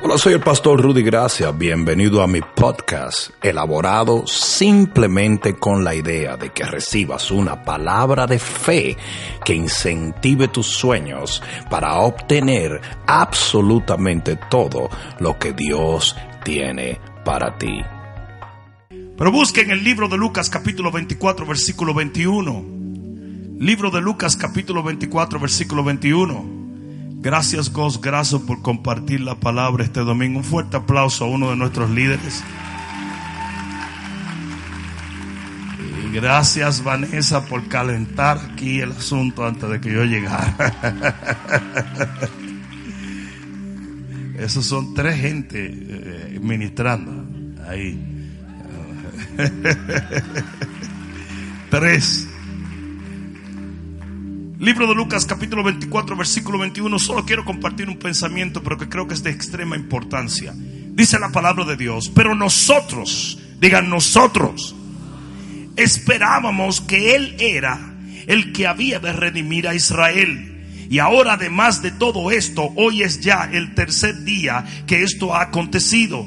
Hola, soy el pastor Rudy Gracia. Bienvenido a mi podcast, elaborado simplemente con la idea de que recibas una palabra de fe que incentive tus sueños para obtener absolutamente todo lo que Dios tiene para ti. Pero busquen el libro de Lucas capítulo 24 versículo 21. Libro de Lucas capítulo 24 versículo 21. Gracias, Gos Graso, por compartir la palabra este domingo. Un fuerte aplauso a uno de nuestros líderes. Y gracias, Vanessa, por calentar aquí el asunto antes de que yo llegara. Esos son tres gente eh, ministrando ahí. tres. Libro de Lucas capítulo 24 versículo 21. Solo quiero compartir un pensamiento, pero que creo que es de extrema importancia. Dice la palabra de Dios, pero nosotros, digan nosotros, esperábamos que Él era el que había de redimir a Israel. Y ahora además de todo esto, hoy es ya el tercer día que esto ha acontecido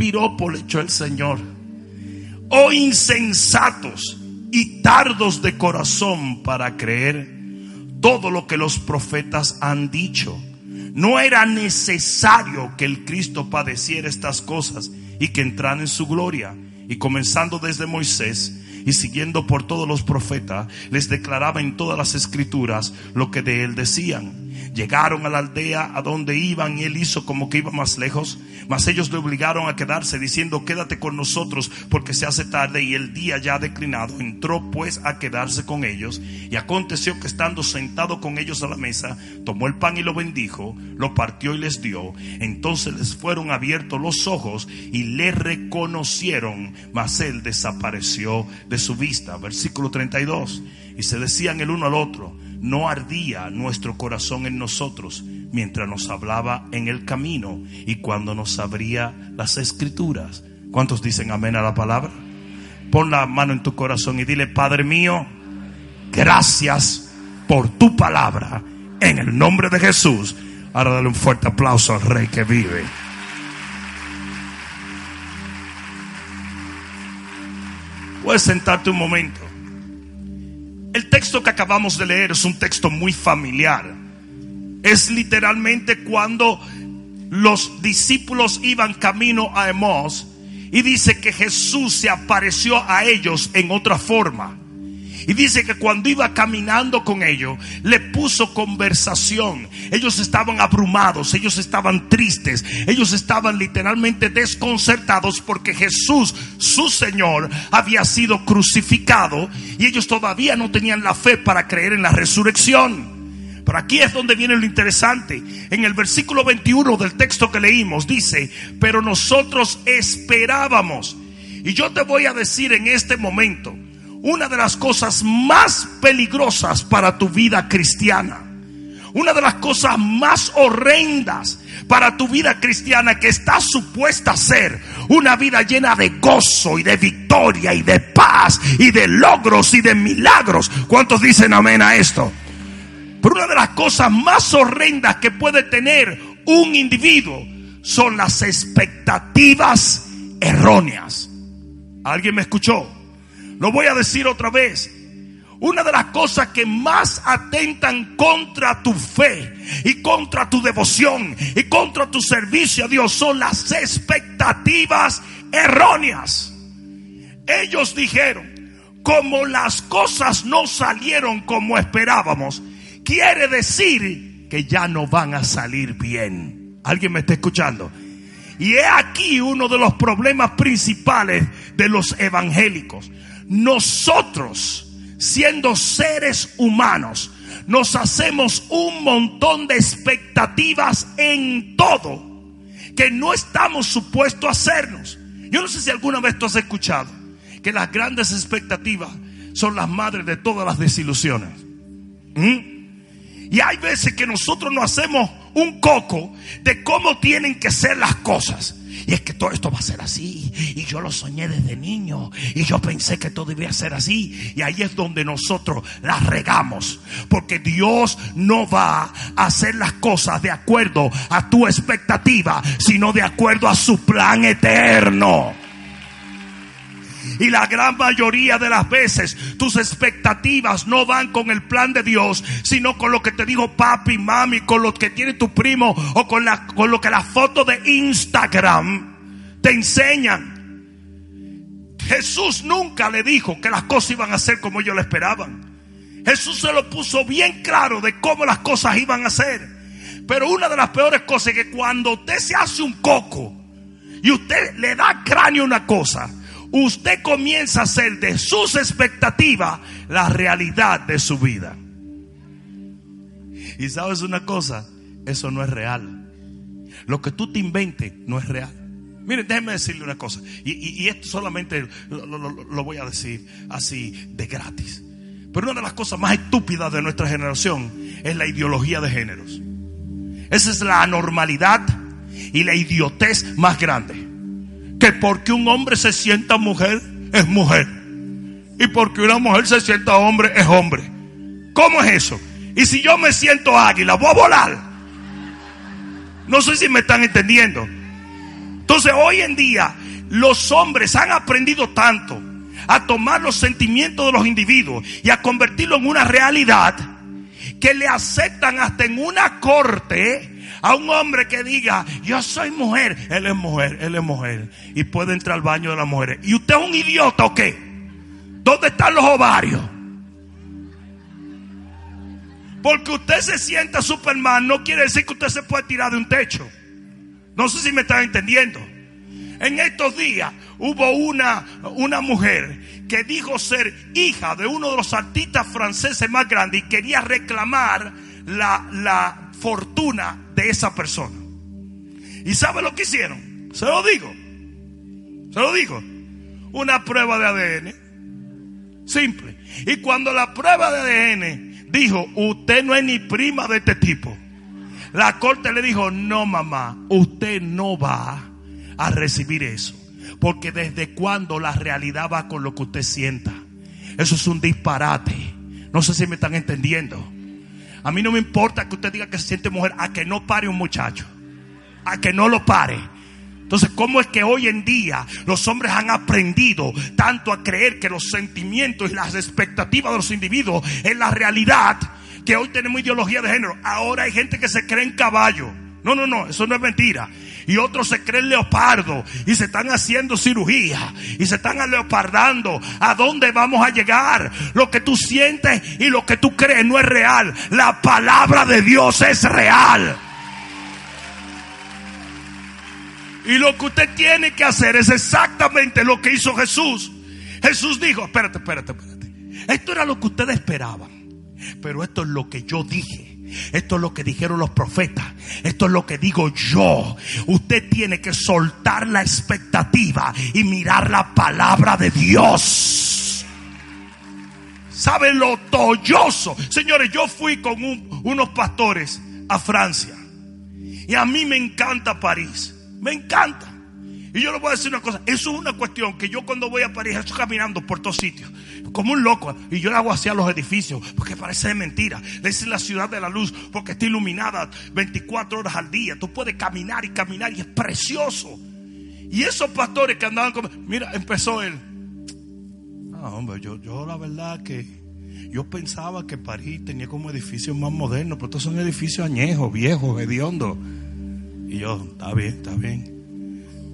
piropo le echó el Señor. Oh insensatos y tardos de corazón para creer todo lo que los profetas han dicho. No era necesario que el Cristo padeciera estas cosas y que entrara en su gloria. Y comenzando desde Moisés y siguiendo por todos los profetas, les declaraba en todas las escrituras lo que de él decían. Llegaron a la aldea a donde iban y él hizo como que iba más lejos. Mas ellos le obligaron a quedarse diciendo, quédate con nosotros porque se hace tarde y el día ya ha declinado. Entró pues a quedarse con ellos y aconteció que estando sentado con ellos a la mesa, tomó el pan y lo bendijo, lo partió y les dio. Entonces les fueron abiertos los ojos y le reconocieron, mas él desapareció de su vista. Versículo 32. Y se decían el uno al otro, no ardía nuestro corazón en nosotros mientras nos hablaba en el camino y cuando nos abría las escrituras. ¿Cuántos dicen amén a la palabra? Pon la mano en tu corazón y dile, Padre mío, gracias por tu palabra. En el nombre de Jesús. Ahora dale un fuerte aplauso al Rey que vive. Puedes sentarte un momento. El texto que acabamos de leer es un texto muy familiar. Es literalmente cuando los discípulos iban camino a Emos y dice que Jesús se apareció a ellos en otra forma. Y dice que cuando iba caminando con ellos, le puso conversación. Ellos estaban abrumados, ellos estaban tristes, ellos estaban literalmente desconcertados porque Jesús, su Señor, había sido crucificado y ellos todavía no tenían la fe para creer en la resurrección. Pero aquí es donde viene lo interesante. En el versículo 21 del texto que leímos dice, pero nosotros esperábamos. Y yo te voy a decir en este momento, una de las cosas más peligrosas para tu vida cristiana. Una de las cosas más horrendas para tu vida cristiana que está supuesta a ser una vida llena de gozo y de victoria y de paz y de logros y de milagros. ¿Cuántos dicen amén a esto? Pero una de las cosas más horrendas que puede tener un individuo son las expectativas erróneas. ¿Alguien me escuchó? Lo voy a decir otra vez. Una de las cosas que más atentan contra tu fe y contra tu devoción y contra tu servicio a Dios son las expectativas erróneas. Ellos dijeron, como las cosas no salieron como esperábamos, quiere decir que ya no van a salir bien. ¿Alguien me está escuchando? Y he aquí uno de los problemas principales de los evangélicos nosotros, siendo seres humanos, nos hacemos un montón de expectativas en todo que no estamos supuestos a hacernos. Yo no sé si alguna vez tú has escuchado que las grandes expectativas son las madres de todas las desilusiones. ¿Mm? Y hay veces que nosotros nos hacemos un coco de cómo tienen que ser las cosas. Y es que todo esto va a ser así. Y yo lo soñé desde niño. Y yo pensé que todo debía ser así. Y ahí es donde nosotros las regamos. Porque Dios no va a hacer las cosas de acuerdo a tu expectativa, sino de acuerdo a su plan eterno. Y la gran mayoría de las veces tus expectativas no van con el plan de Dios, sino con lo que te dijo papi, mami, con lo que tiene tu primo o con, la, con lo que las fotos de Instagram te enseñan. Jesús nunca le dijo que las cosas iban a ser como ellos le esperaban. Jesús se lo puso bien claro de cómo las cosas iban a ser. Pero una de las peores cosas es que cuando usted se hace un coco y usted le da cráneo a una cosa, usted comienza a hacer de sus expectativas la realidad de su vida. Y sabes una cosa, eso no es real. Lo que tú te inventes no es real. Miren, déjenme decirle una cosa. Y, esto solamente lo, lo, voy a decir así de gratis. Pero una de las cosas más estúpidas de nuestra generación es la ideología de géneros. Esa es la anormalidad y la idiotez más grande que porque un hombre se sienta mujer, es mujer. Y porque una mujer se sienta hombre, es hombre. ¿Cómo es eso? Y si yo me siento águila, voy a volar. No sé si me están entendiendo. Entonces hoy en día los hombres han aprendido tanto a tomar los sentimientos de los individuos y a convertirlo en una realidad que le aceptan hasta en una corte a un hombre que diga, yo soy mujer, él es mujer, él es mujer. Y puede entrar al baño de las mujeres. ¿Y usted es un idiota o qué? ¿Dónde están los ovarios? Porque usted se sienta Superman no quiere decir que usted se puede tirar de un techo. No sé si me están entendiendo. En estos días hubo una, una mujer que dijo ser hija de uno de los artistas franceses más grandes y quería reclamar la, la fortuna de esa persona. ¿Y sabe lo que hicieron? Se lo digo. Se lo digo. Una prueba de ADN. Simple. Y cuando la prueba de ADN dijo, usted no es ni prima de este tipo. La corte le dijo, no mamá, usted no va a recibir eso. Porque desde cuando la realidad va con lo que usted sienta. Eso es un disparate. No sé si me están entendiendo. A mí no me importa que usted diga que se siente mujer, a que no pare un muchacho, a que no lo pare. Entonces, ¿cómo es que hoy en día los hombres han aprendido tanto a creer que los sentimientos y las expectativas de los individuos es la realidad? Que hoy tenemos ideología de género. Ahora hay gente que se cree en caballo. No, no, no, eso no es mentira. Y otros se creen leopardo y se están haciendo cirugía y se están leopardando. ¿A dónde vamos a llegar? Lo que tú sientes y lo que tú crees no es real. La palabra de Dios es real. Y lo que usted tiene que hacer es exactamente lo que hizo Jesús. Jesús dijo, espérate, espérate, espérate. Esto era lo que ustedes esperaban. Pero esto es lo que yo dije. Esto es lo que dijeron los profetas. Esto es lo que digo yo. Usted tiene que soltar la expectativa y mirar la palabra de Dios. ¿Saben lo tolloso? Señores, yo fui con unos pastores a Francia. Y a mí me encanta París. Me encanta. Y yo le voy a decir una cosa, eso es una cuestión que yo cuando voy a París estoy caminando por todos sitios, como un loco, y yo le hago hacia los edificios, porque parece de mentira. Es la ciudad de la luz, porque está iluminada 24 horas al día. Tú puedes caminar y caminar y es precioso. Y esos pastores que andaban como, mira, empezó él. Ah, hombre, yo, yo la verdad que yo pensaba que París tenía como edificios más modernos, pero estos son edificios añejos, viejos, hediondos. Y yo, está bien, está bien.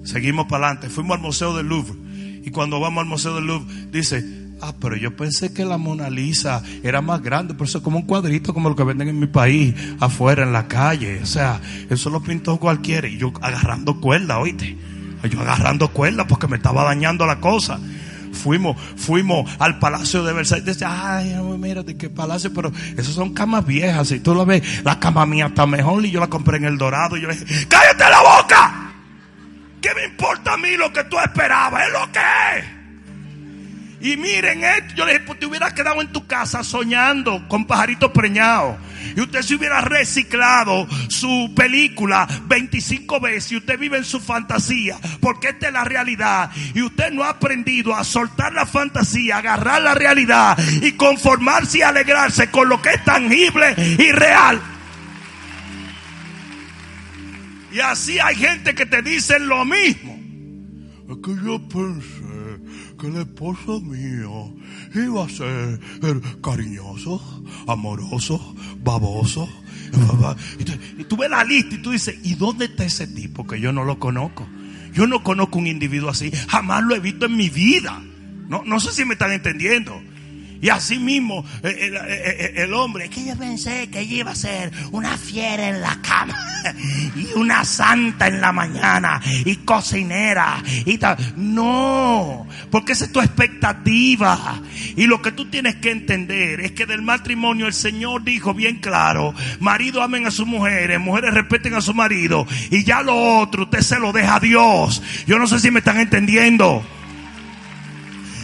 Seguimos para adelante. Fuimos al Museo del Louvre. Y cuando vamos al Museo del Louvre, dice, ah, pero yo pensé que la Mona Lisa era más grande, pero eso es como un cuadrito como lo que venden en mi país, afuera, en la calle. O sea, eso lo pintó cualquiera. Y yo agarrando cuerda, oíste. Yo agarrando cuerda porque me estaba dañando la cosa. Fuimos, fuimos al Palacio de Versalles. Dice, ay, mira, de qué palacio, pero esos son camas viejas. Y tú lo ves, la cama mía está mejor y yo la compré en el Dorado. Y yo le dije, cállate la boca. ¿Qué me importa a mí lo que tú esperabas? Es lo que es. Y miren esto, yo le dije, pues te hubieras quedado en tu casa soñando con pajaritos preñados. Y usted se hubiera reciclado su película 25 veces y usted vive en su fantasía, porque esta es la realidad. Y usted no ha aprendido a soltar la fantasía, agarrar la realidad y conformarse y alegrarse con lo que es tangible y real. Y así hay gente que te dice lo mismo. Es que yo pensé que el esposo mío iba a ser cariñoso, amoroso, baboso. Y tú ves la lista y tú dices, ¿y dónde está ese tipo que yo no lo conozco? Yo no conozco un individuo así, jamás lo he visto en mi vida. No, no sé si me están entendiendo. Y así mismo el, el, hombre, que yo pensé que ella iba a ser una fiera en la cama y una santa en la mañana y cocinera y tal. No, porque esa es tu expectativa. Y lo que tú tienes que entender es que del matrimonio el Señor dijo bien claro, marido amen a sus mujeres, mujeres respeten a su marido y ya lo otro usted se lo deja a Dios. Yo no sé si me están entendiendo.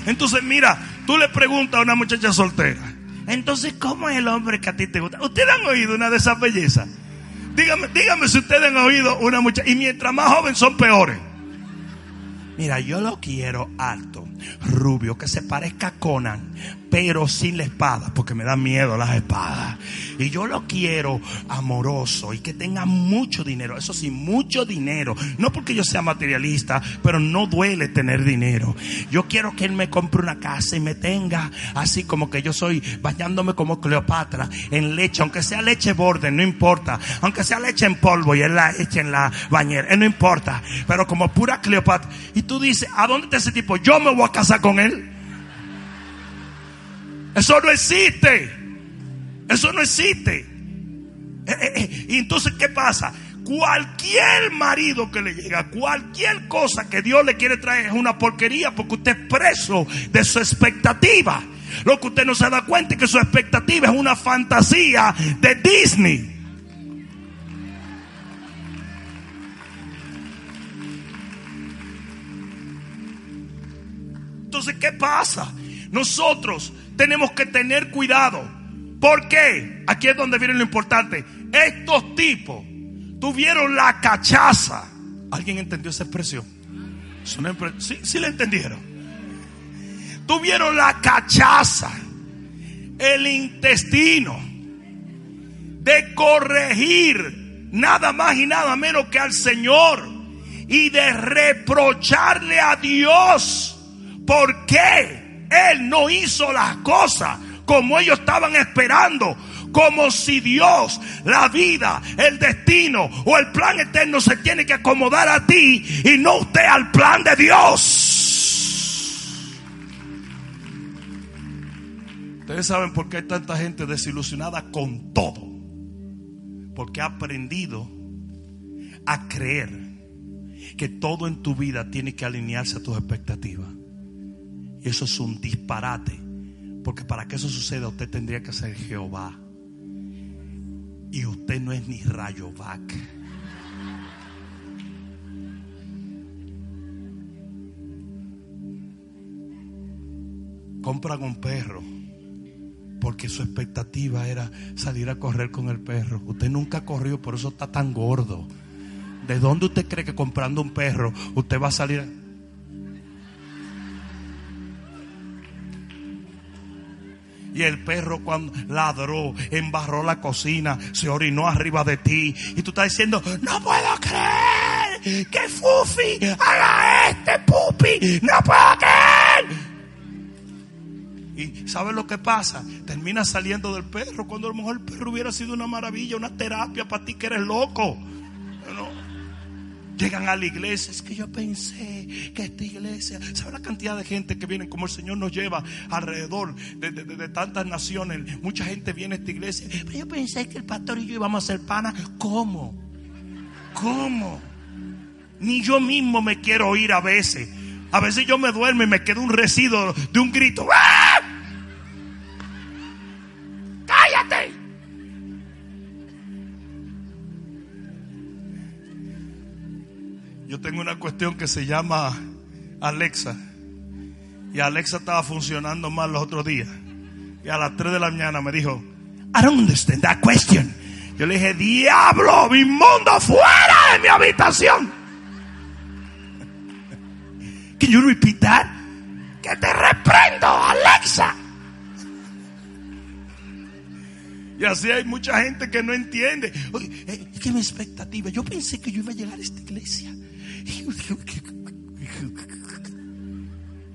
Entonces mira, Tú le preguntas a una muchacha soltera, entonces, ¿cómo es el hombre que a ti te gusta? ¿Ustedes han oído una de esas bellezas? Dígame, dígame si ustedes han oído una muchacha. Y mientras más jóvenes son peores. Mira, yo lo quiero alto, rubio, que se parezca a Conan, pero sin la espada, porque me da miedo las espadas. Y yo lo quiero amoroso y que tenga mucho dinero. Eso sí, mucho dinero. No porque yo sea materialista, pero no duele tener dinero. Yo quiero que él me compre una casa y me tenga así como que yo soy bañándome como Cleopatra en leche, aunque sea leche borde, no importa. Aunque sea leche en polvo y él la eche en la bañera, eh, no importa. Pero como pura Cleopatra. Y tú dices, ¿a dónde está ese tipo? Yo me voy a casar con él. Eso no existe. Eso no existe. Eh, eh, eh. Y entonces, ¿qué pasa? Cualquier marido que le llega, cualquier cosa que Dios le quiere traer es una porquería porque usted es preso de su expectativa. Lo que usted no se da cuenta es que su expectativa es una fantasía de Disney. Entonces, ¿qué pasa? Nosotros tenemos que tener cuidado. ¿Por qué? Aquí es donde viene lo importante. Estos tipos tuvieron la cachaza. ¿Alguien entendió esa expresión? Sí, sí la entendieron. Tuvieron la cachaza, el intestino, de corregir nada más y nada menos que al Señor y de reprocharle a Dios. ¿Por qué? Él no hizo las cosas como ellos estaban esperando. Como si Dios, la vida, el destino o el plan eterno se tiene que acomodar a ti y no usted al plan de Dios. Ustedes saben por qué hay tanta gente desilusionada con todo. Porque ha aprendido a creer que todo en tu vida tiene que alinearse a tus expectativas. Y eso es un disparate. Porque para que eso suceda usted tendría que ser Jehová. Y usted no es ni Rayovac. Compran un perro porque su expectativa era salir a correr con el perro. Usted nunca corrió, por eso está tan gordo. ¿De dónde usted cree que comprando un perro usted va a salir? Y el perro cuando ladró, embarró la cocina, se orinó arriba de ti. Y tú estás diciendo, no puedo creer que Fufi haga este pupi. No puedo creer. Y ¿sabes lo que pasa? Termina saliendo del perro cuando a lo mejor el perro hubiera sido una maravilla, una terapia para ti que eres loco. Llegan a la iglesia. Es que yo pensé que esta iglesia, ¿sabe la cantidad de gente que viene como el Señor nos lleva alrededor de, tantas naciones? Mucha gente viene a esta iglesia. Pero yo pensé que el pastor y yo íbamos a ser pana. ¿Cómo? ¿Cómo? Ni yo mismo me quiero oír a veces. A veces yo me duermo y me quedo un residuo de un grito. ¡Ah! Yo tengo una cuestión que se llama Alexa. Y Alexa estaba funcionando mal los otros días. Y a las 3 de la mañana me dijo, I don't understand that question. Yo le dije, diablo, mi mundo fuera de mi habitación. Can you repeat that? Que te reprendo, Alexa. Y así hay mucha gente que no entiende. Oye, eh, es mi expectativa, yo pensé que yo iba a llegar a esta iglesia.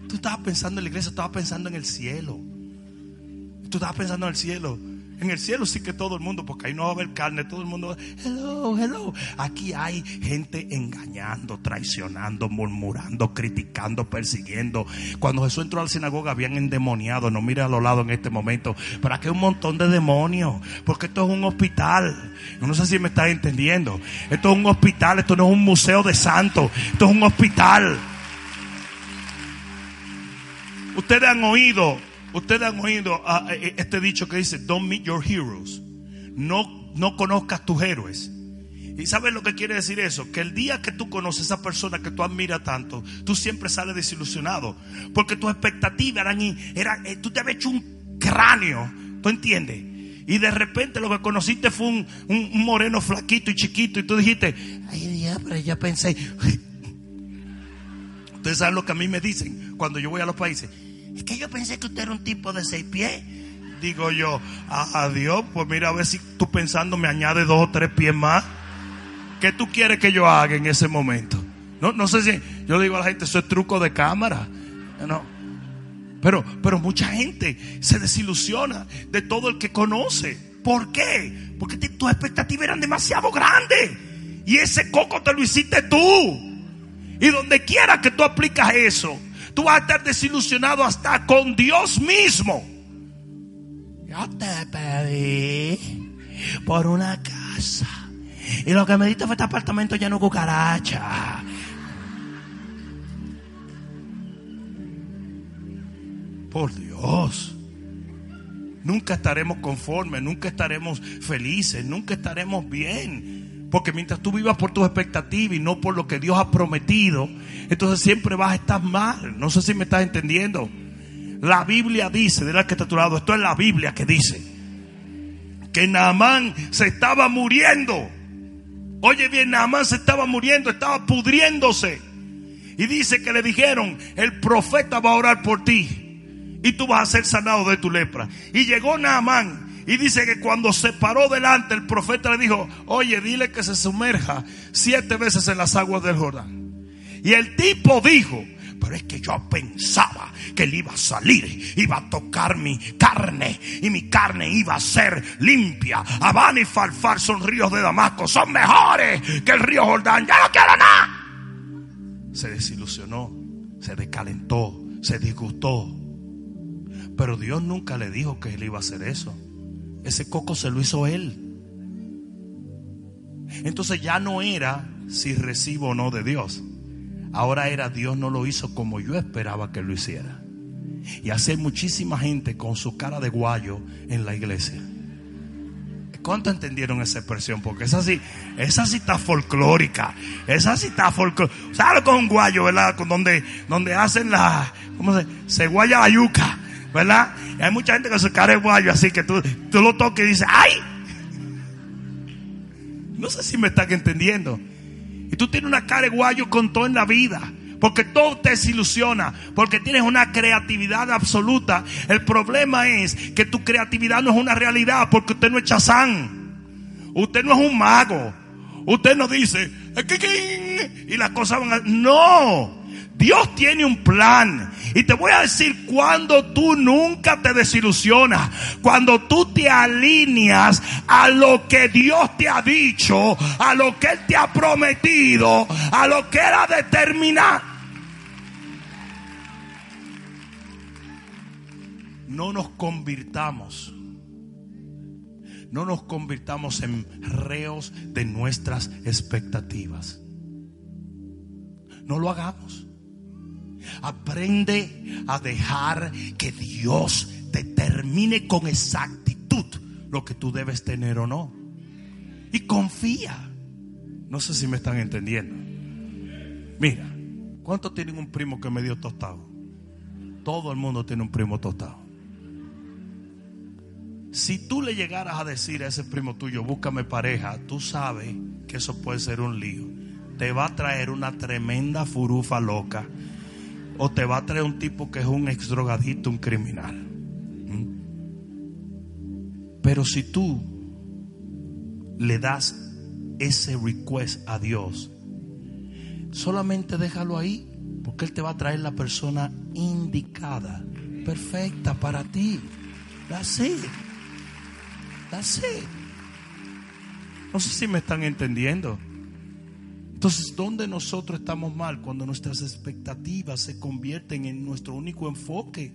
Tú estabas pensando en la iglesia, estabas pensando en el cielo. Tú estabas pensando en el cielo. En el cielo sí que todo el mundo, porque ahí no va a haber carne, todo el mundo, hello, hello. Aquí hay gente engañando, traicionando, murmurando, criticando, persiguiendo. Cuando Jesús entró a la sinagoga habían endemoniado, no mire a los lados en este momento, pero aquí hay un montón de demonios, porque esto es un hospital. No sé si me estás entendiendo. Esto es un hospital, esto no es un museo de santos, esto es un hospital. Ustedes han oído, ustedes han oído ah, eh, este dicho que dice, don't meet your heroes. No, no conozcas tus héroes. ¿Y sabes lo que quiere decir eso? Que el día que tú conoces a esa persona que tú admiras tanto, tú siempre sales desilusionado. Porque tus expectativas eran, eran eh, tú te habías hecho un cráneo, ¿tú entiendes? Y de repente lo que conociste fue un, un, moreno flaquito y chiquito y tú dijiste, ay diablo, ya pensé. Ustedes saben lo que a mí me dicen cuando yo voy a los países. Es que yo pensé que usted era un tipo de seis pies. Digo yo, adiós, pues mira a ver si tú pensando me añade dos o tres pies más. ¿Qué tú quieres que yo haga en ese momento? No, no sé si yo digo a la gente, eso es truco de cámara. No. Pero, pero mucha gente se desilusiona de todo el que conoce. ¿Por qué? Porque tus expectativas eran demasiado grandes. Y ese coco te lo hiciste tú. Y donde quiera que tú aplicas eso, tú vas a estar desilusionado hasta con Dios mismo. Yo te pedí por una casa. Y lo que me diste fue este apartamento lleno de cucaracha. Por Dios. Nunca estaremos conformes, nunca estaremos felices, nunca estaremos bien. Porque mientras tú vivas por tus expectativas y no por lo que Dios ha prometido, entonces siempre vas a estar mal. No sé si me estás entendiendo. La Biblia dice, de la que está esto es la Biblia que dice, que Naamán se estaba muriendo. Oye bien, Naamán se estaba muriendo, estaba pudriéndose. Y dice que le dijeron, el profeta va a orar por ti y tú vas a ser sanado de tu lepra. Y llegó Naamán y dice que cuando se paró delante, el profeta le dijo, oye, dile que se sumerja siete veces en las aguas del Jordán. Y el tipo dijo, pero es que yo pensaba que él iba a salir, iba a tocar mi carne y mi carne iba a ser limpia. Habana y Falfar son ríos de Damasco, son mejores que el río Jordán. Ya no quiero nada. Se desilusionó, se descalentó, se disgustó. Pero Dios nunca le dijo que él iba a hacer eso. Ese coco se lo hizo él. Entonces ya no era si recibo o no de Dios. Ahora era Dios no lo hizo como yo esperaba que lo hiciera. Y hace muchísima gente con su cara de guayo en la iglesia. ¿Cuánto entendieron esa expresión? Porque esa sí, esa sí está folclórica. Esa sí está folclórica. ¿Sabes con guayo, verdad? Con donde, donde hacen la, ¿cómo se? Se guaya. ¿Verdad? hay mucha gente con su cara de guayo, así que tú, tú lo toques y dices, ¡ay! No sé si me están entendiendo. Y tú tienes una cara de guayo con todo en la vida. Porque todo te desilusiona. Porque tienes una creatividad absoluta. El problema es que tu creatividad no es una realidad. Porque usted no es chazán. Usted no es un mago. Usted no dice. Y las cosas van a. No. Dios tiene un plan. Y te voy a decir cuando tú nunca te desilusionas, cuando tú te alineas a lo que Dios te ha dicho, a lo que Él te ha prometido, a lo que era determinado. No nos convirtamos, no nos convirtamos en reos de nuestras expectativas. No lo hagamos. Aprende a dejar que Dios determine con exactitud lo que tú debes tener o no. Y confía. No sé si me están entendiendo. Mira, ¿cuántos tienen un primo que me dio tostado? Todo el mundo tiene un primo tostado. Si tú le llegaras a decir a ese primo tuyo, búscame pareja, tú sabes que eso puede ser un lío. Te va a traer una tremenda furufa loca. O te va a traer un tipo que es un ex drogadito, un criminal. ¿Mm? Pero si tú le das ese request a Dios, solamente déjalo ahí, porque Él te va a traer la persona indicada, perfecta para ti. That's it. That's it. No sé si me están entendiendo. Entonces, ¿dónde nosotros estamos mal? Cuando nuestras expectativas se convierten en nuestro único enfoque.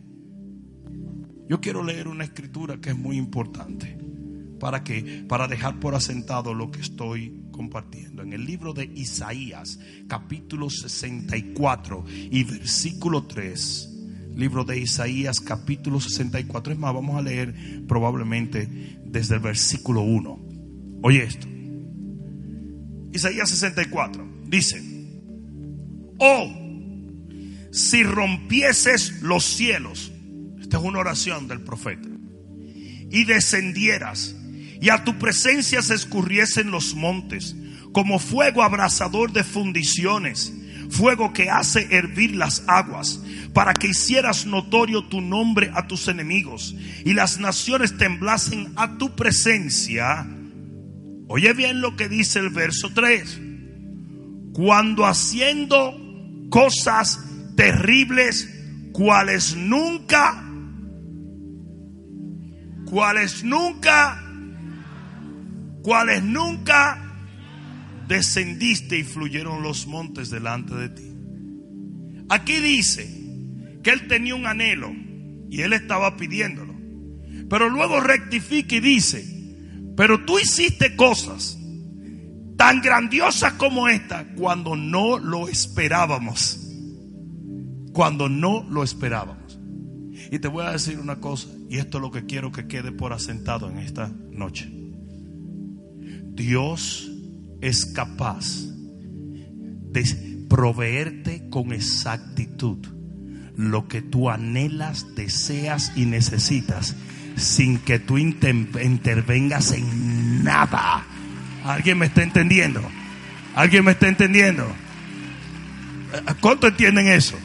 Yo quiero leer una escritura que es muy importante. ¿Para que Para dejar por asentado lo que estoy compartiendo. En el libro de Isaías, capítulo 64 y versículo 3. Libro de Isaías, capítulo 64. Es más, vamos a leer probablemente desde el versículo 1. Oye esto. Isaías 64 dice, oh, si rompieses los cielos, esta es una oración del profeta, y descendieras, y a tu presencia se escurriesen los montes, como fuego abrasador de fundiciones, fuego que hace hervir las aguas, para que hicieras notorio tu nombre a tus enemigos, y las naciones temblasen a tu presencia, Oye bien lo que dice el verso 3. Cuando haciendo cosas terribles, cuales nunca, cuales nunca, cuales nunca descendiste y fluyeron los montes delante de ti. Aquí dice que él tenía un anhelo y él estaba pidiéndolo. Pero luego rectifica y dice, pero tú hiciste cosas tan grandiosas como esta cuando no lo esperábamos. Cuando no lo esperábamos. Y te voy a decir una cosa, y esto es lo que quiero que quede por asentado en esta noche. Dios es capaz de proveerte con exactitud lo que tú anhelas, deseas y necesitas sin que tú intervengas en nada. ¿Alguien me está entendiendo? ¿Alguien me está entendiendo? ¿Cuánto entienden eso?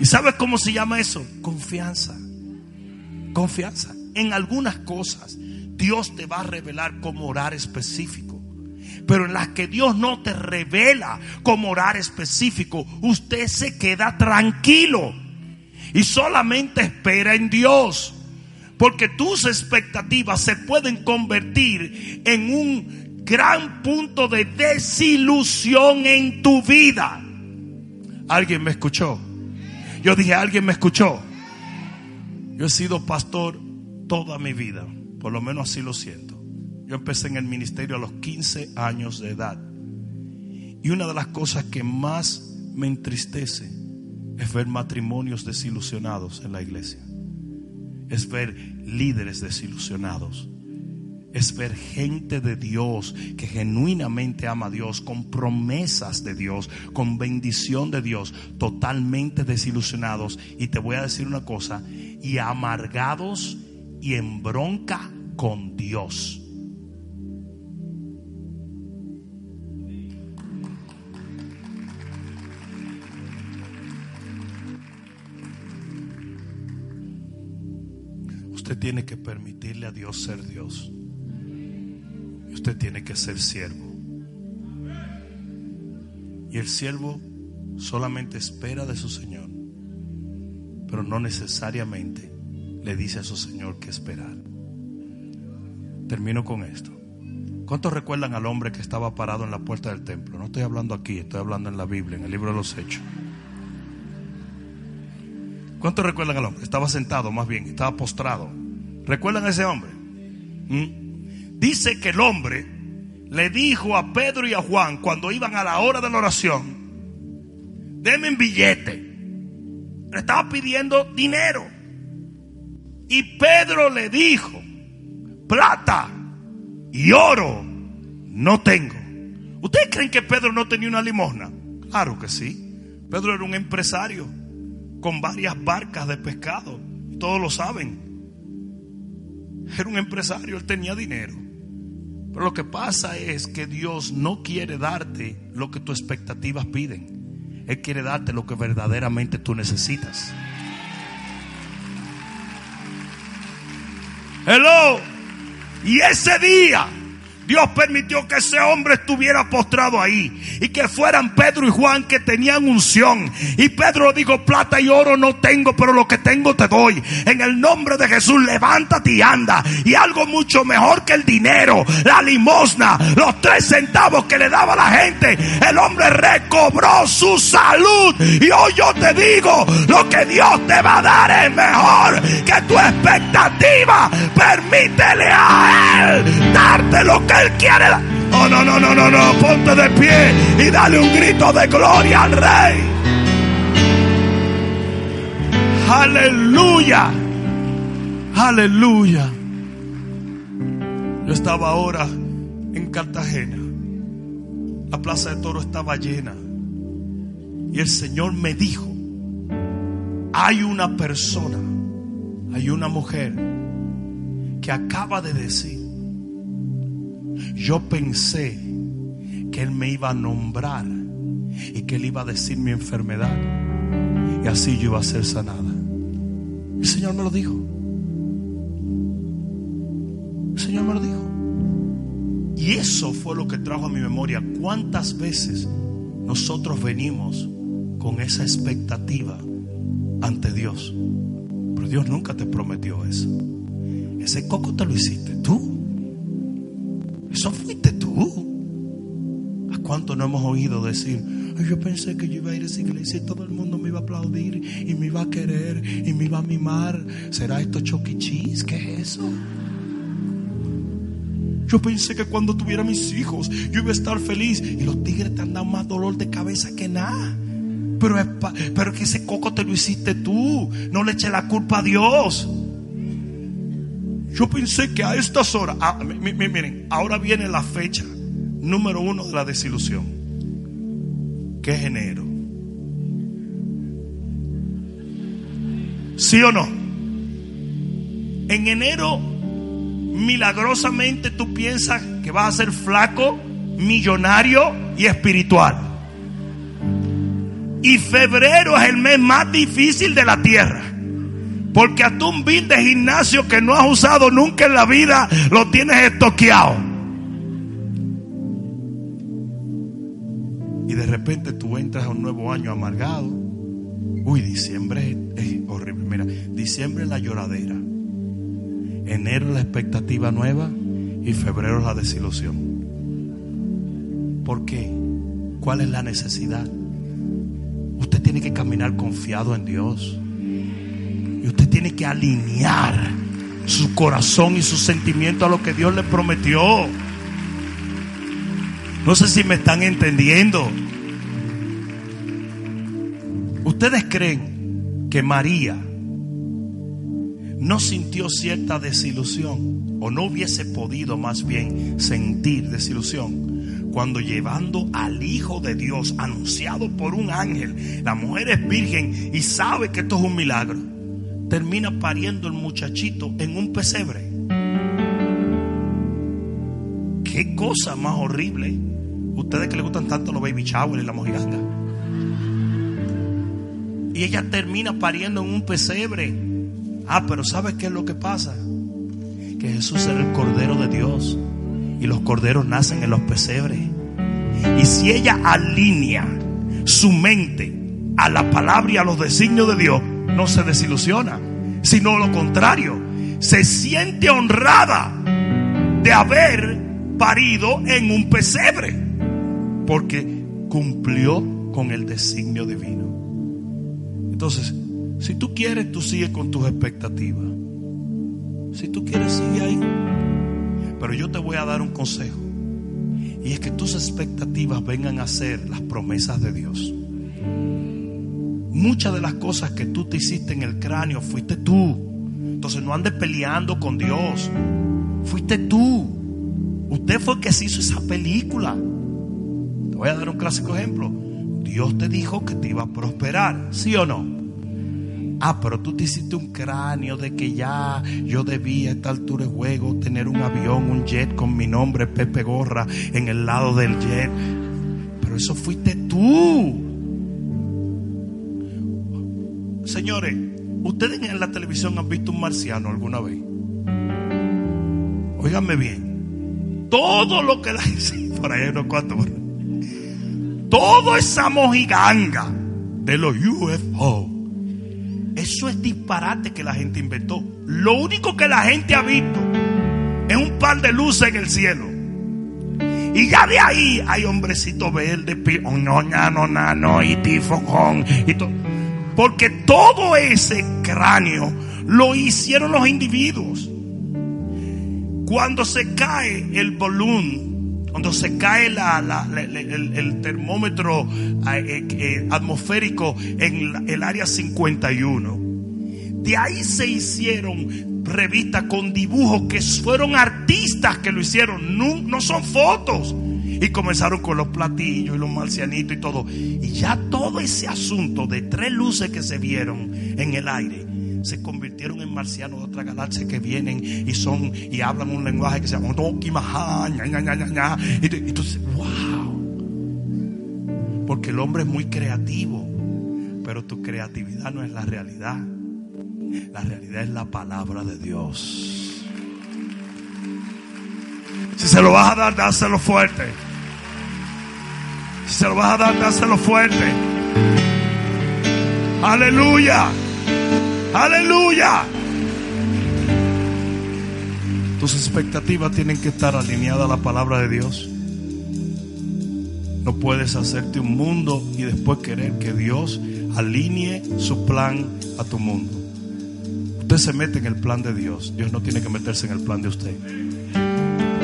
¿Y sabes cómo se llama eso? Confianza. Confianza. En algunas cosas Dios te va a revelar cómo orar específico. Pero en las que Dios no te revela cómo orar específico, usted se queda tranquilo. Y solamente espera en Dios. Porque tus expectativas se pueden convertir en un gran punto de desilusión en tu vida. ¿Alguien me escuchó? Yo dije, ¿alguien me escuchó? Yo he sido pastor toda mi vida, por lo menos así lo siento. Yo empecé en el ministerio a los 15 años de edad. Y una de las cosas que más me entristece es ver matrimonios desilusionados en la iglesia es ver líderes desilusionados. Es ver gente de Dios que genuinamente ama a Dios, con promesas de Dios, con bendición de Dios, totalmente desilusionados. Y te voy a decir una cosa, y amargados y en bronca con Dios. Tiene que permitirle a Dios ser Dios. Y usted tiene que ser siervo. Y el siervo solamente espera de su Señor, pero no necesariamente le dice a su Señor que esperar. Termino con esto. ¿Cuántos recuerdan al hombre que estaba parado en la puerta del templo? No estoy hablando aquí, estoy hablando en la Biblia, en el libro de los Hechos. ¿Cuántos recuerdan al hombre? Estaba sentado, más bien, estaba postrado. ¿Recuerdan a ese hombre? ¿Mm? Dice que el hombre le dijo a Pedro y a Juan cuando iban a la hora de la oración, denme un billete. Le estaba pidiendo dinero. Y Pedro le dijo, plata y oro no tengo. ¿Ustedes creen que Pedro no tenía una limosna? Claro que sí. Pedro era un empresario con varias barcas de pescado. Todos lo saben. Era un empresario, él tenía dinero. Pero lo que pasa es que Dios no quiere darte lo que tus expectativas piden. Él quiere darte lo que verdaderamente tú necesitas. Hello. Y ese día Dios permitió que ese hombre estuviera postrado ahí y que fueran Pedro y Juan que tenían unción. Y Pedro dijo, plata y oro no tengo, pero lo que tengo te doy. En el nombre de Jesús, levántate y anda. Y algo mucho mejor que el dinero, la limosna, los tres centavos que le daba la gente. El hombre recobró su salud. Y hoy yo te digo, lo que Dios te va a dar es mejor que tu expectativa. Permítele a Él darte lo que él quiere. Oh, no, no, no, no, no. Ponte de pie y dale un grito de gloria al Rey. Aleluya. Aleluya. Yo estaba ahora en Cartagena. La plaza de toro estaba llena. Y el Señor me dijo, hay una persona, hay una mujer que acaba de decir yo pensé que Él me iba a nombrar y que Él iba a decir mi enfermedad. Y así yo iba a ser sanada. El Señor me lo dijo. El Señor me lo dijo. Y eso fue lo que trajo a mi memoria. ¿Cuántas veces nosotros venimos con esa expectativa ante Dios? Pero Dios nunca te prometió eso. Ese coco te lo hiciste. Eso fuiste tú. ¿A cuánto no hemos oído decir? yo pensé que yo iba a ir a esa iglesia y todo el mundo me iba a aplaudir y me iba a querer y me iba a mimar. ¿Será esto choquichis? ¿Qué es eso? Yo pensé que cuando tuviera mis hijos yo iba a estar feliz y los tigres te han dado más dolor de cabeza que nada. Pero, es pero que ese coco te lo hiciste tú. No le eche la culpa a Dios. Yo pensé que a estas horas, ah, miren, ahora viene la fecha número uno de la desilusión, que es enero. ¿Sí o no? En enero, milagrosamente tú piensas que vas a ser flaco, millonario y espiritual. Y febrero es el mes más difícil de la tierra. Porque hasta un bill de gimnasio que no has usado nunca en la vida lo tienes estoqueado. Y de repente tú entras a un nuevo año amargado. Uy, diciembre es horrible. Mira, diciembre es la lloradera. Enero es la expectativa nueva y febrero la desilusión. ¿Por qué? ¿Cuál es la necesidad? Usted tiene que caminar confiado en Dios. Y usted tiene que alinear su corazón y su sentimiento a lo que Dios le prometió. No sé si me están entendiendo. ¿Ustedes creen que María no sintió cierta desilusión o no hubiese podido más bien sentir desilusión cuando llevando al Hijo de Dios anunciado por un ángel, la mujer es virgen y sabe que esto es un milagro? Termina pariendo el muchachito en un pesebre. Qué cosa más horrible. Ustedes que le gustan tanto los baby shower y la mojiganga. Y ella termina pariendo en un pesebre. Ah, pero ¿sabes qué es lo que pasa? Que Jesús era el Cordero de Dios. Y los corderos nacen en los pesebres. Y si ella alinea su mente a la palabra y a los designios de Dios, no se desilusiona, sino lo contrario, se siente honrada de haber parido en un pesebre, porque cumplió con el designio divino. Entonces, si tú quieres, tú sigues con tus expectativas. Si tú quieres, sigue ahí. Pero yo te voy a dar un consejo. Y es que tus expectativas vengan a ser las promesas de Dios. Muchas de las cosas que tú te hiciste en el cráneo fuiste tú. Entonces no andes peleando con Dios. Fuiste tú. Usted fue el que se hizo esa película. Te voy a dar un clásico ejemplo. Dios te dijo que te iba a prosperar, ¿sí o no? Ah, pero tú te hiciste un cráneo de que ya yo debía a esta altura de juego tener un avión, un jet con mi nombre, Pepe Gorra, en el lado del jet. Pero eso fuiste tú. Señores, ¿ustedes en la televisión han visto un marciano alguna vez? Óiganme bien. Todo lo que la por ahí unos cuantos. Todo esa mojiganga de los UFO. Eso es disparate que la gente inventó. Lo único que la gente ha visto es un par de luces en el cielo. Y ya de ahí hay hombrecitos verdes, y tifón, y todo. Porque todo ese cráneo lo hicieron los individuos. Cuando se cae el volumen, cuando se cae el, termómetro eh, eh, atmosférico en el área 51, de ahí se hicieron revistas con dibujos que fueron artistas que lo hicieron, no son fotos. Y comenzaron con los platillos y los marcianitos y todo. Y ya todo ese asunto de tres luces que se vieron en el aire se convirtieron en marcianos de otra galaxia que vienen y son y hablan un lenguaje que se llama y entonces, wow. Porque el hombre es muy creativo, pero tu creatividad no es la realidad. La realidad es la palabra de Dios. Si se lo vas a dar, dáselo fuerte. Si se lo vas a dar, dáselo fuerte. Aleluya. Aleluya. Tus expectativas tienen que estar alineadas a la palabra de Dios. No puedes hacerte un mundo y después querer que Dios alinee su plan a tu mundo. Usted se mete en el plan de Dios. Dios no tiene que meterse en el plan de usted.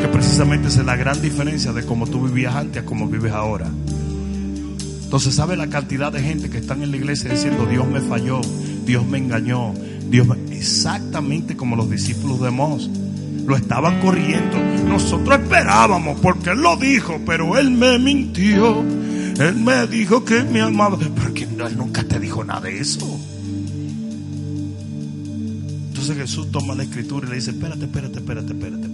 Que precisamente es la gran diferencia de cómo tú vivías antes a cómo vives ahora. Entonces, ¿sabe la cantidad de gente que están en la iglesia diciendo, Dios me falló, Dios me engañó, Dios Exactamente como los discípulos de Mos. Lo estaban corriendo. Nosotros esperábamos porque Él lo dijo, pero Él me mintió. Él me dijo que me amaba. Pero que Él nunca te dijo nada de eso. Entonces Jesús toma la escritura y le dice, espérate, espérate, espérate, espérate.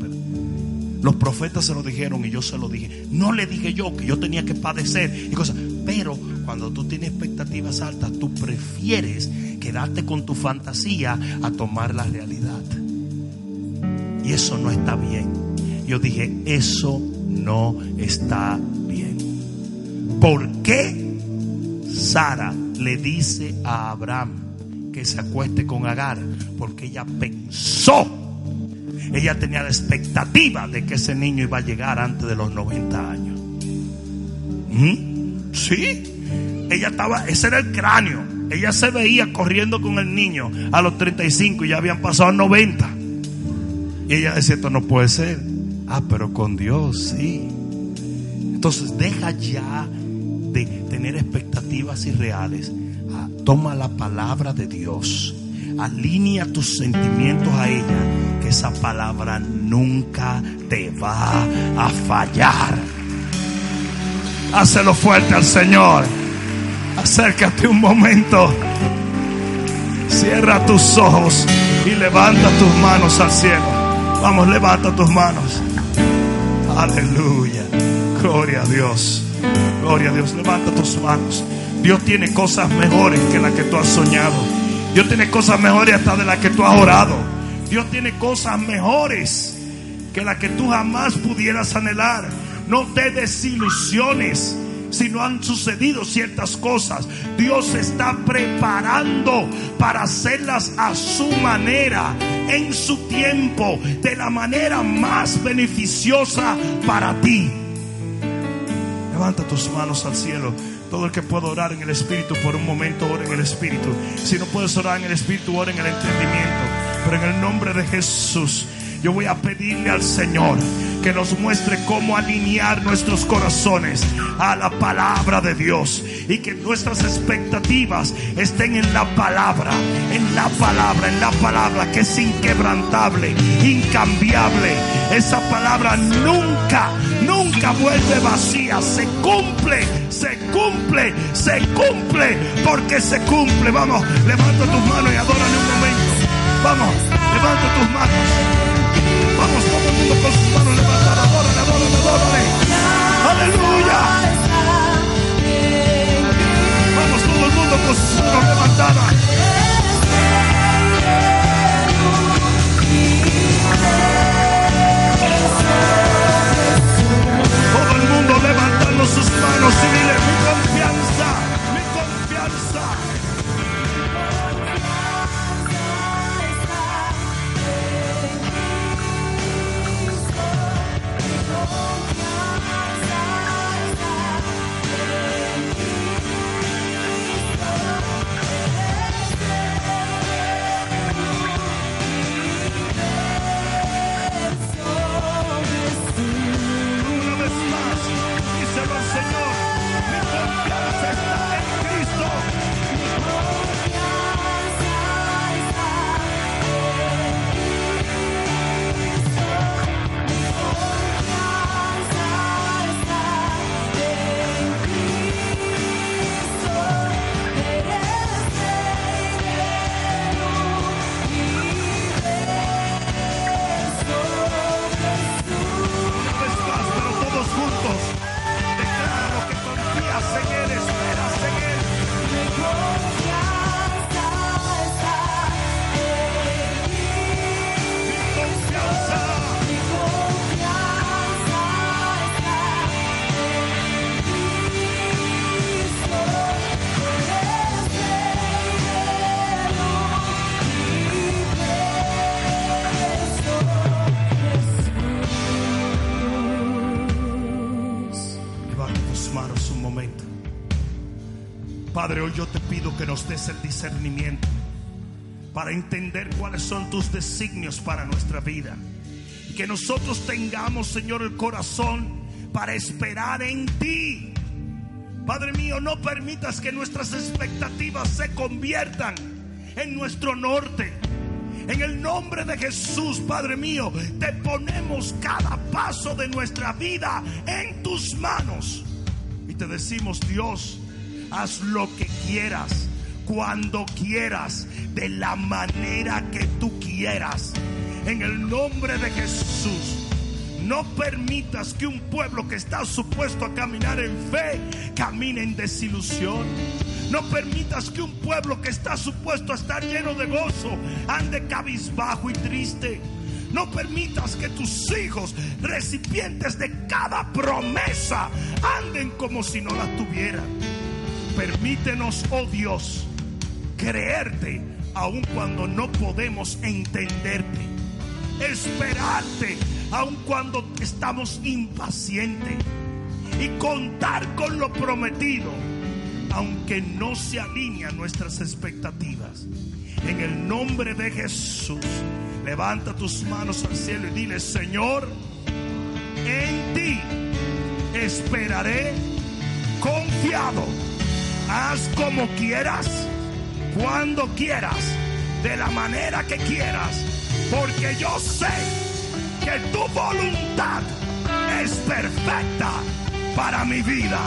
Los profetas se lo dijeron y yo se lo dije. No le dije yo que yo tenía que padecer y cosas. Pero cuando tú tienes expectativas altas, tú prefieres quedarte con tu fantasía a tomar la realidad. Y eso no está bien. Yo dije, eso no está bien. ¿Por qué Sara le dice a Abraham que se acueste con Agar? Porque ella pensó, ella tenía la expectativa de que ese niño iba a llegar antes de los 90 años. ¿Mm? Sí, ella estaba, ese era el cráneo. Ella se veía corriendo con el niño a los 35 y ya habían pasado 90. Y ella decía, esto no puede ser. Ah, pero con Dios sí. Entonces deja ya de tener expectativas irreales. Ah, toma la palabra de Dios. Alinea tus sentimientos a ella. Que esa palabra nunca te va a fallar. Hácelo fuerte al Señor. Acércate un momento. Cierra tus ojos y levanta tus manos al cielo. Vamos, levanta tus manos. Aleluya. Gloria a Dios. Gloria a Dios. Levanta tus manos. Dios tiene cosas mejores que las que tú has soñado. Dios tiene cosas mejores hasta de las que tú has orado. Dios tiene cosas mejores que las que tú jamás pudieras anhelar. No te desilusiones si no han sucedido ciertas cosas. Dios está preparando para hacerlas a su manera, en su tiempo, de la manera más beneficiosa para ti. Levanta tus manos al cielo. Todo el que pueda orar en el Espíritu por un momento, ora en el Espíritu. Si no puedes orar en el Espíritu, ora en el entendimiento. Pero en el nombre de Jesús Yo voy a pedirle al Señor que nos muestre cómo alinear nuestros corazones a la palabra de Dios y que nuestras expectativas estén en la palabra, en la palabra, en la palabra que es inquebrantable, incambiable. Esa palabra nunca, nunca vuelve vacía, se cumple, se cumple, se cumple, porque se cumple. Vamos, levanta tus manos y adórale un momento. Vamos, levanta tus manos. Vamos, todo el mundo con sus manos levantadas. Adórale, adórale, adórale. Aleluya. Vamos, todo el mundo con sus manos levantadas. Todo el mundo levantando sus manos y dile mi confianza, Padre, hoy yo te pido que nos des el discernimiento para entender cuáles son tus designios para nuestra vida. Y que nosotros tengamos, Señor, el corazón para esperar en ti. Padre mío, no permitas que nuestras expectativas se conviertan en nuestro norte. En el nombre de Jesús, Padre mío, te ponemos cada paso de nuestra vida en tus manos. Y te decimos, Dios, haz lo que quieras, cuando quieras, de la manera que tú quieras. En el nombre de Jesús. No permitas que un pueblo que está supuesto a caminar en fe camine en desilusión. No permitas que un pueblo que está supuesto a estar lleno de gozo ande cabizbajo y triste. No permitas que tus hijos, recipientes de cada promesa, anden como si no la tuvieran. Permítenos, oh Dios, creerte aun cuando no podemos entenderte. Esperarte aun cuando estamos impacientes. Y contar con lo prometido, aunque no se alinean nuestras expectativas. En el nombre de Jesús, levanta tus manos al cielo y dile, Señor, en ti esperaré confiado. Haz como quieras, cuando quieras, de la manera que quieras, porque yo sé que tu voluntad es perfecta para mi vida.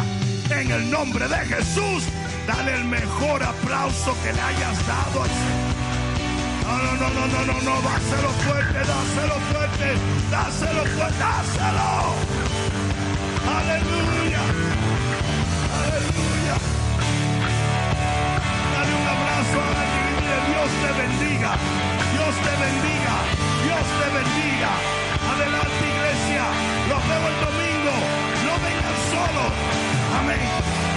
En el nombre de Jesús, dale el mejor aplauso que le hayas dado. No, no, no, no, no, no, no, dáselo fuerte, dáselo fuerte, dáselo fuerte, dáselo. Aleluya, Dios te bendiga, Dios te bendiga, Dios te bendiga. Adelante iglesia, los veo el domingo, no vengan solos. Amén.